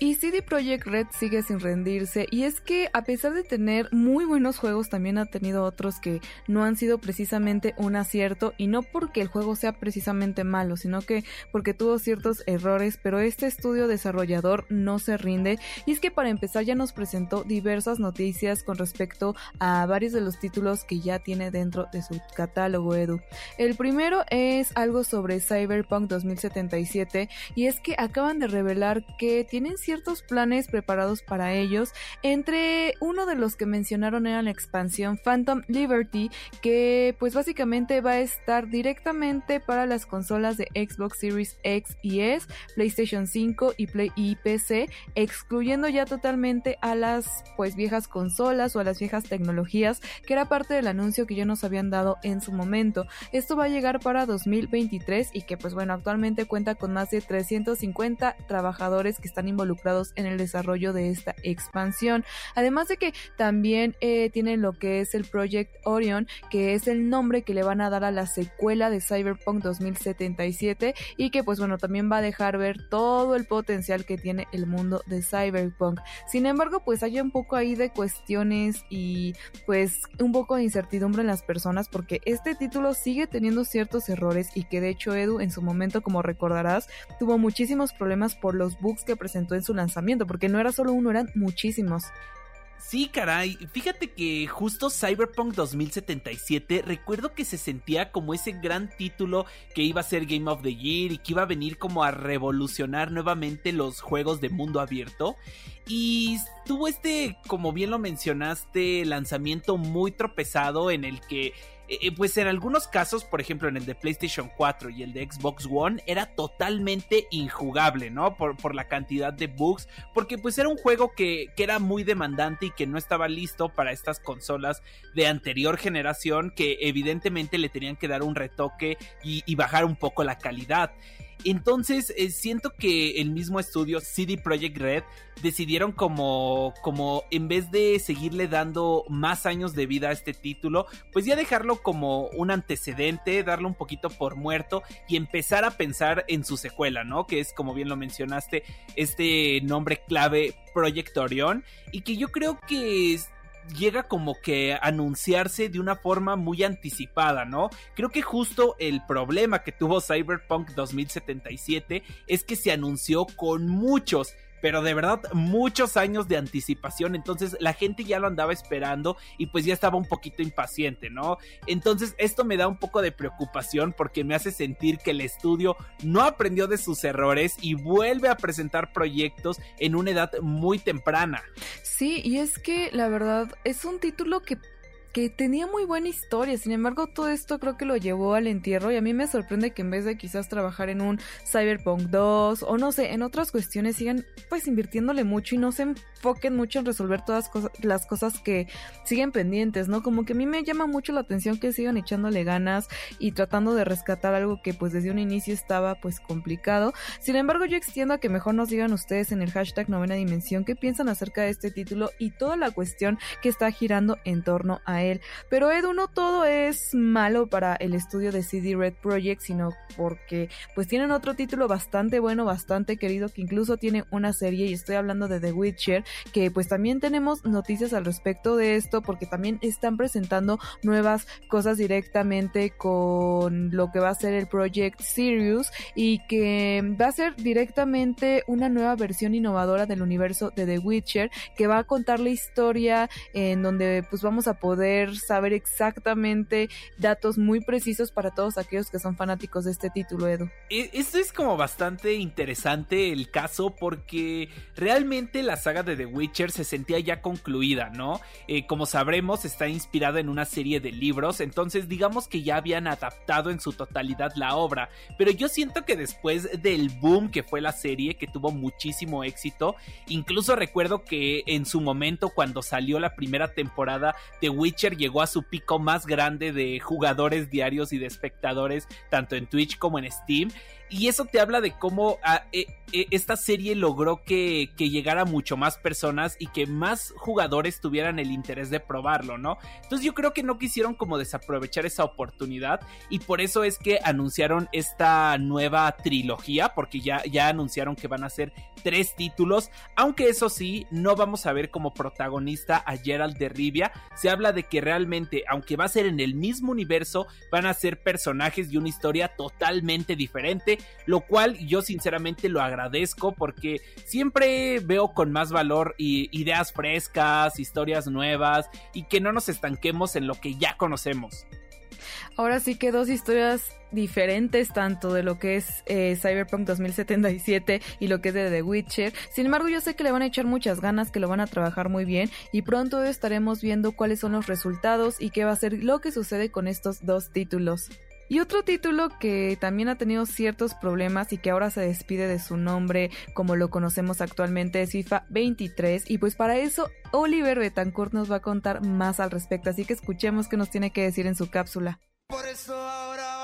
Y CD Projekt Red sigue sin rendirse. Y es que a pesar de tener muy buenos juegos también ha tenido otros que no han sido precisamente un acierto. Y no porque el juego sea precisamente malo, sino que porque tuvo ciertos errores, pero este estudio desarrollador no se rinde. Y es que para empezar ya nos presentó diversas noticias con respecto a varios de los títulos que ya tiene dentro de su catálogo Edu. El primero es algo sobre Cyberpunk 2077 y es que acaban de revelar que tienen ciertos planes preparados para ellos. Entre uno de los que mencionaron era la expansión Phantom Liberty, que pues básicamente va a estar directamente para las consolas de Xbox Series X y S, PlayStation 5 y Play y PC, excluyendo ya totalmente a las pues viejas consolas o a las viejas tecnologías, que era parte del anuncio que ya nos habían dado en su momento. Esto va a llegar para 2023 y que pues bueno, actualmente cuenta con más de 350 trabajadores que están involucrados en el desarrollo de esta expansión. Además de que también eh, tienen lo que es el Project Orion, que es el nombre que le van a dar a la secuela de Cyberpunk 2077 y que pues bueno también va a dejar ver todo el potencial que tiene el mundo de Cyberpunk. Sin embargo pues hay un poco ahí de cuestiones y pues un poco de incertidumbre en las personas porque este título sigue teniendo ciertos errores y que de hecho Edu en su momento como recordarás tuvo muchísimos problemas por los bugs que presentó en su lanzamiento, porque no era solo uno, eran muchísimos. Sí, caray. Fíjate que justo Cyberpunk 2077 recuerdo que se sentía como ese gran título que iba a ser Game of the Year y que iba a venir como a revolucionar nuevamente los juegos de mundo abierto. Y tuvo este, como bien lo mencionaste, lanzamiento muy tropezado en el que eh, eh, pues en algunos casos, por ejemplo en el de PlayStation 4 y el de Xbox One, era totalmente injugable, ¿no? Por, por la cantidad de bugs, porque pues era un juego que, que, era muy demandante y que no estaba listo para estas consolas de anterior generación que evidentemente le tenían que dar un retoque y, y bajar un poco la calidad. Entonces, eh, siento que el mismo estudio CD Projekt Red decidieron como, como en vez de seguirle dando más años de vida a este título, pues ya dejarlo como un antecedente, darlo un poquito por muerto y empezar a pensar en su secuela, ¿no? Que es, como bien lo mencionaste, este nombre clave Project Orion y que yo creo que llega como que a anunciarse de una forma muy anticipada, ¿no? Creo que justo el problema que tuvo Cyberpunk 2077 es que se anunció con muchos pero de verdad muchos años de anticipación, entonces la gente ya lo andaba esperando y pues ya estaba un poquito impaciente, ¿no? Entonces esto me da un poco de preocupación porque me hace sentir que el estudio no aprendió de sus errores y vuelve a presentar proyectos en una edad muy temprana. Sí, y es que la verdad es un título que que tenía muy buena historia. Sin embargo, todo esto creo que lo llevó al entierro y a mí me sorprende que en vez de quizás trabajar en un Cyberpunk 2 o no sé, en otras cuestiones sigan pues invirtiéndole mucho y no se enfoquen mucho en resolver todas las cosas que siguen pendientes, ¿no? Como que a mí me llama mucho la atención que sigan echándole ganas y tratando de rescatar algo que pues desde un inicio estaba pues complicado. Sin embargo, yo extiendo a que mejor nos digan ustedes en el hashtag novena dimensión qué piensan acerca de este título y toda la cuestión que está girando en torno a él Pero Edu, no todo es malo para el estudio de CD Red Project, sino porque pues tienen otro título bastante bueno, bastante querido, que incluso tiene una serie, y estoy hablando de The Witcher, que pues también tenemos noticias al respecto de esto, porque también están presentando nuevas cosas directamente con lo que va a ser el Project Sirius y que va a ser directamente una nueva versión innovadora del universo de The Witcher que va a contar la historia en donde pues vamos a poder saber exactamente datos muy precisos para todos aquellos que son fanáticos de este título, Edu. E, esto es como bastante interesante el caso porque realmente la saga de The Witcher se sentía ya concluida, ¿no? Eh, como sabremos está inspirada en una serie de libros, entonces digamos que ya habían adaptado en su totalidad la obra, pero yo siento que después del boom que fue la serie, que tuvo muchísimo éxito, incluso recuerdo que en su momento cuando salió la primera temporada, The Witcher llegó a su pico más grande de jugadores diarios y de espectadores, tanto en Twitch como en Steam. Y eso te habla de cómo ah, eh, eh, esta serie logró que, llegara mucho más personas y que más jugadores tuvieran el interés de probarlo, ¿no? Entonces yo creo que no quisieron como desaprovechar esa oportunidad y por eso es que anunciaron esta nueva trilogía, porque ya, ya anunciaron que van a ser tres títulos, aunque eso sí, no vamos a ver como protagonista a Gerald de Rivia. Se habla de que realmente, aunque va a ser en el mismo universo, van a ser personajes y una historia totalmente diferente, lo cual yo sinceramente lo agradezco porque siempre veo con más valor y ideas frescas, historias nuevas y que no nos estanquemos en lo que ya conocemos. Ahora sí que dos historias diferentes tanto de lo que es eh, Cyberpunk 2077 y lo que es de The Witcher. Sin embargo, yo sé que le van a echar muchas ganas, que lo van a trabajar muy bien y pronto estaremos viendo cuáles son los resultados y qué va a ser lo que sucede con estos dos títulos. Y otro título que también ha tenido ciertos problemas y que ahora se despide de su nombre como lo conocemos actualmente es FIFA 23 y pues para eso Oliver Betancourt nos va a contar más al respecto, así que escuchemos qué nos tiene que decir en su cápsula. Por eso ahora.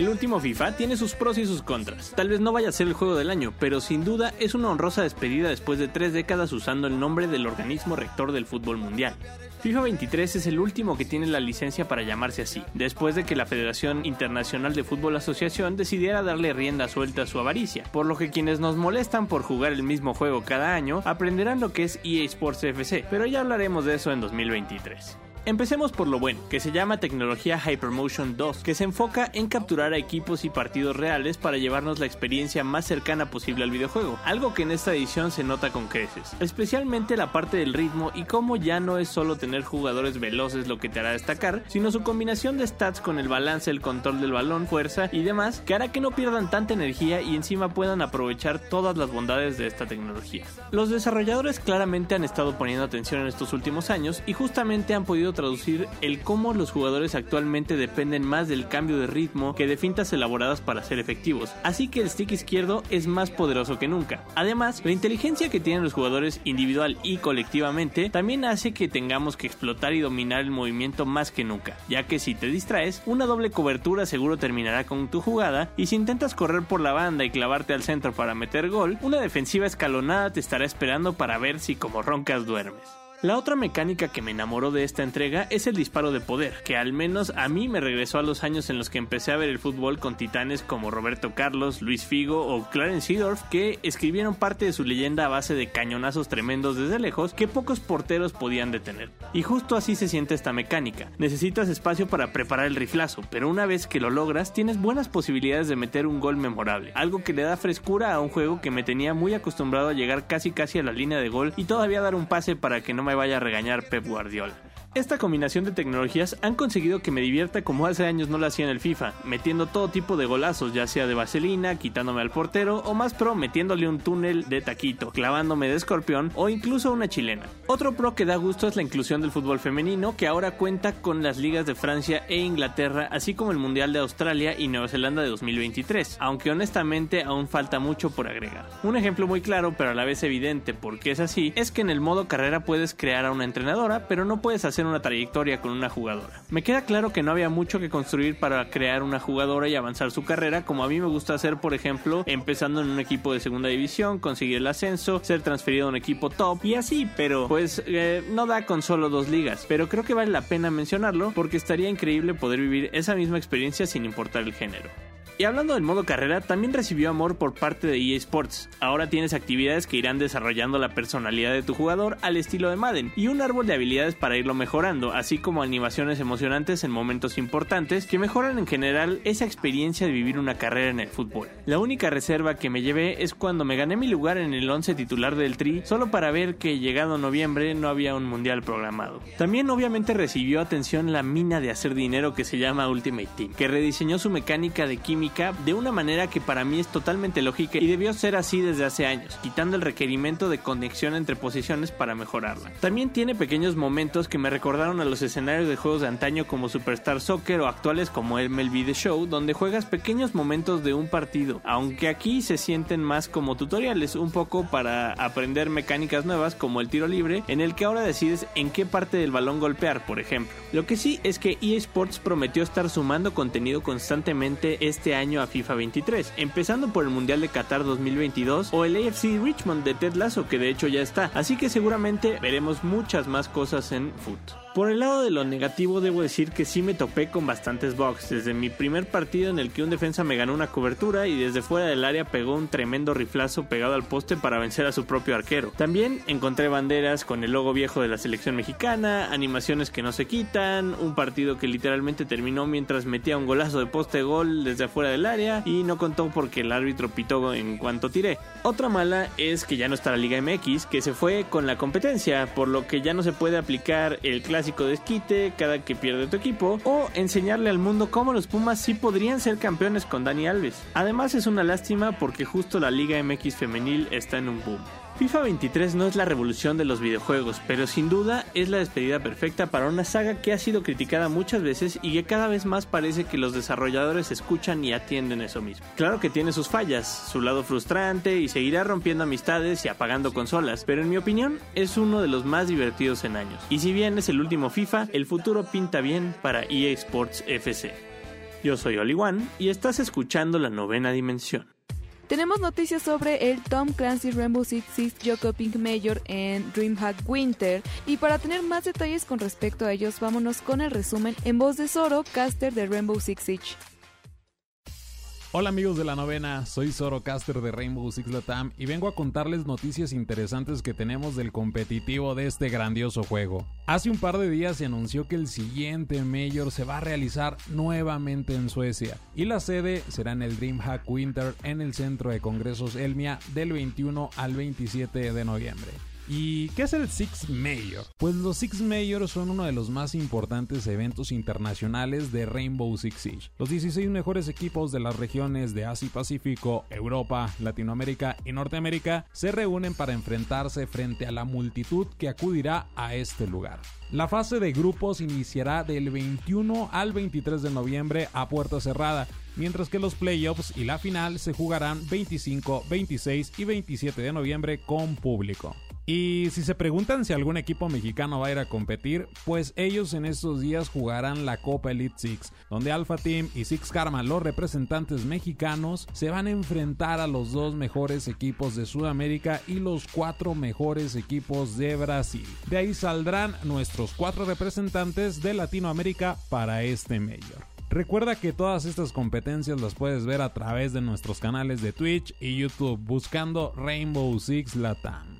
El último FIFA tiene sus pros y sus contras. Tal vez no vaya a ser el juego del año, pero sin duda es una honrosa despedida después de tres décadas usando el nombre del organismo rector del fútbol mundial. FIFA 23 es el último que tiene la licencia para llamarse así, después de que la Federación Internacional de Fútbol Asociación decidiera darle rienda suelta a su avaricia, por lo que quienes nos molestan por jugar el mismo juego cada año aprenderán lo que es EA Sports FC, pero ya hablaremos de eso en 2023. Empecemos por lo bueno, que se llama tecnología Hypermotion 2, que se enfoca en capturar a equipos y partidos reales para llevarnos la experiencia más cercana posible al videojuego, algo que en esta edición se nota con creces, especialmente la parte del ritmo y cómo ya no es solo tener jugadores veloces lo que te hará destacar, sino su combinación de stats con el balance, el control del balón, fuerza y demás, que hará que no pierdan tanta energía y encima puedan aprovechar todas las bondades de esta tecnología. Los desarrolladores claramente han estado poniendo atención en estos últimos años y justamente han podido traducir el cómo los jugadores actualmente dependen más del cambio de ritmo que de fintas elaboradas para ser efectivos, así que el stick izquierdo es más poderoso que nunca. Además, la inteligencia que tienen los jugadores individual y colectivamente también hace que tengamos que explotar y dominar el movimiento más que nunca, ya que si te distraes, una doble cobertura seguro terminará con tu jugada y si intentas correr por la banda y clavarte al centro para meter gol, una defensiva escalonada te estará esperando para ver si como roncas duermes. La otra mecánica que me enamoró de esta entrega es el disparo de poder, que al menos a mí me regresó a los años en los que empecé a ver el fútbol con titanes como Roberto Carlos, Luis Figo o Clarence Seedorf, que escribieron parte de su leyenda a base de cañonazos tremendos desde lejos que pocos porteros podían detener. Y justo así se siente esta mecánica. Necesitas espacio para preparar el riflazo, pero una vez que lo logras, tienes buenas posibilidades de meter un gol memorable, algo que le da frescura a un juego que me tenía muy acostumbrado a llegar casi casi a la línea de gol y todavía dar un pase para que no me vaya a regañar Pep Guardiola. Esta combinación de tecnologías han conseguido que me divierta como hace años no lo hacía en el FIFA, metiendo todo tipo de golazos, ya sea de vaselina, quitándome al portero o más pro metiéndole un túnel de taquito, clavándome de escorpión o incluso una chilena. Otro pro que da gusto es la inclusión del fútbol femenino que ahora cuenta con las ligas de Francia e Inglaterra, así como el Mundial de Australia y Nueva Zelanda de 2023, aunque honestamente aún falta mucho por agregar. Un ejemplo muy claro pero a la vez evidente porque es así, es que en el modo carrera puedes crear a una entrenadora, pero no puedes hacer hacer una trayectoria con una jugadora. Me queda claro que no había mucho que construir para crear una jugadora y avanzar su carrera, como a mí me gusta hacer, por ejemplo, empezando en un equipo de segunda división, conseguir el ascenso, ser transferido a un equipo top y así, pero pues eh, no da con solo dos ligas. Pero creo que vale la pena mencionarlo porque estaría increíble poder vivir esa misma experiencia sin importar el género. Y hablando del modo carrera, también recibió amor por parte de EA Sports. Ahora tienes actividades que irán desarrollando la personalidad de tu jugador al estilo de Madden y un árbol de habilidades para irlo mejorando, así como animaciones emocionantes en momentos importantes que mejoran en general esa experiencia de vivir una carrera en el fútbol. La única reserva que me llevé es cuando me gané mi lugar en el 11 titular del Tri, solo para ver que llegado noviembre no había un mundial programado. También obviamente recibió atención la mina de hacer dinero que se llama Ultimate Team, que rediseñó su mecánica de química de una manera que para mí es totalmente lógica y debió ser así desde hace años, quitando el requerimiento de conexión entre posiciones para mejorarla. También tiene pequeños momentos que me recordaron a los escenarios de juegos de antaño como Superstar Soccer o actuales como MLB The Show, donde juegas pequeños momentos de un partido, aunque aquí se sienten más como tutoriales, un poco para aprender mecánicas nuevas como el tiro libre, en el que ahora decides en qué parte del balón golpear, por ejemplo. Lo que sí es que EA Sports prometió estar sumando contenido constantemente este año año a FIFA 23, empezando por el Mundial de Qatar 2022 o el AFC Richmond de Ted Lasso que de hecho ya está, así que seguramente veremos muchas más cosas en Foot. Por el lado de lo negativo debo decir que sí me topé con bastantes bugs, desde mi primer partido en el que un defensa me ganó una cobertura y desde fuera del área pegó un tremendo riflazo pegado al poste para vencer a su propio arquero. También encontré banderas con el logo viejo de la selección mexicana, animaciones que no se quitan, un partido que literalmente terminó mientras metía un golazo de poste gol desde afuera del área y no contó porque el árbitro pitó en cuanto tiré. Otra mala es que ya no está la Liga MX, que se fue con la competencia, por lo que ya no se puede aplicar el clásico clásico de esquite cada que pierde tu equipo o enseñarle al mundo cómo los Pumas sí podrían ser campeones con Dani Alves. Además es una lástima porque justo la Liga MX femenil está en un boom. FIFA 23 no es la revolución de los videojuegos, pero sin duda es la despedida perfecta para una saga que ha sido criticada muchas veces y que cada vez más parece que los desarrolladores escuchan y atienden eso mismo. Claro que tiene sus fallas, su lado frustrante y seguirá rompiendo amistades y apagando consolas, pero en mi opinión es uno de los más divertidos en años. Y si bien es el último FIFA, el futuro pinta bien para EA Sports FC. Yo soy Oli One y estás escuchando la novena dimensión. Tenemos noticias sobre el Tom Clancy Rainbow Six Siege Joko Pink Major en DreamHack Winter. Y para tener más detalles con respecto a ellos, vámonos con el resumen en voz de Zoro, caster de Rainbow Six Siege. Hola amigos de la novena, soy Zorocaster de Rainbow Six Latam y vengo a contarles noticias interesantes que tenemos del competitivo de este grandioso juego. Hace un par de días se anunció que el siguiente Major se va a realizar nuevamente en Suecia y la sede será en el DreamHack Winter en el Centro de Congresos Elmia del 21 al 27 de noviembre. ¿Y qué es el Six Major? Pues los Six Major son uno de los más importantes eventos internacionales de Rainbow Six Siege. Los 16 mejores equipos de las regiones de Asia y Pacífico, Europa, Latinoamérica y Norteamérica se reúnen para enfrentarse frente a la multitud que acudirá a este lugar. La fase de grupos iniciará del 21 al 23 de noviembre a puerta cerrada, mientras que los playoffs y la final se jugarán 25, 26 y 27 de noviembre con público. Y si se preguntan si algún equipo mexicano va a ir a competir, pues ellos en estos días jugarán la Copa Elite Six, donde Alpha Team y Six Karma, los representantes mexicanos, se van a enfrentar a los dos mejores equipos de Sudamérica y los cuatro mejores equipos de Brasil. De ahí saldrán nuestros cuatro representantes de Latinoamérica para este Major. Recuerda que todas estas competencias las puedes ver a través de nuestros canales de Twitch y YouTube buscando Rainbow Six Latam.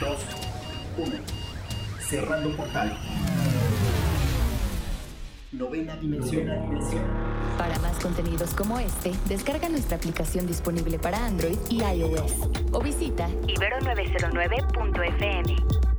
3, 2, 1. Cerrando portal. Novena dimensión. dimensión. Para más contenidos como este, descarga nuestra aplicación disponible para Android y iOS o visita ibero909.fm.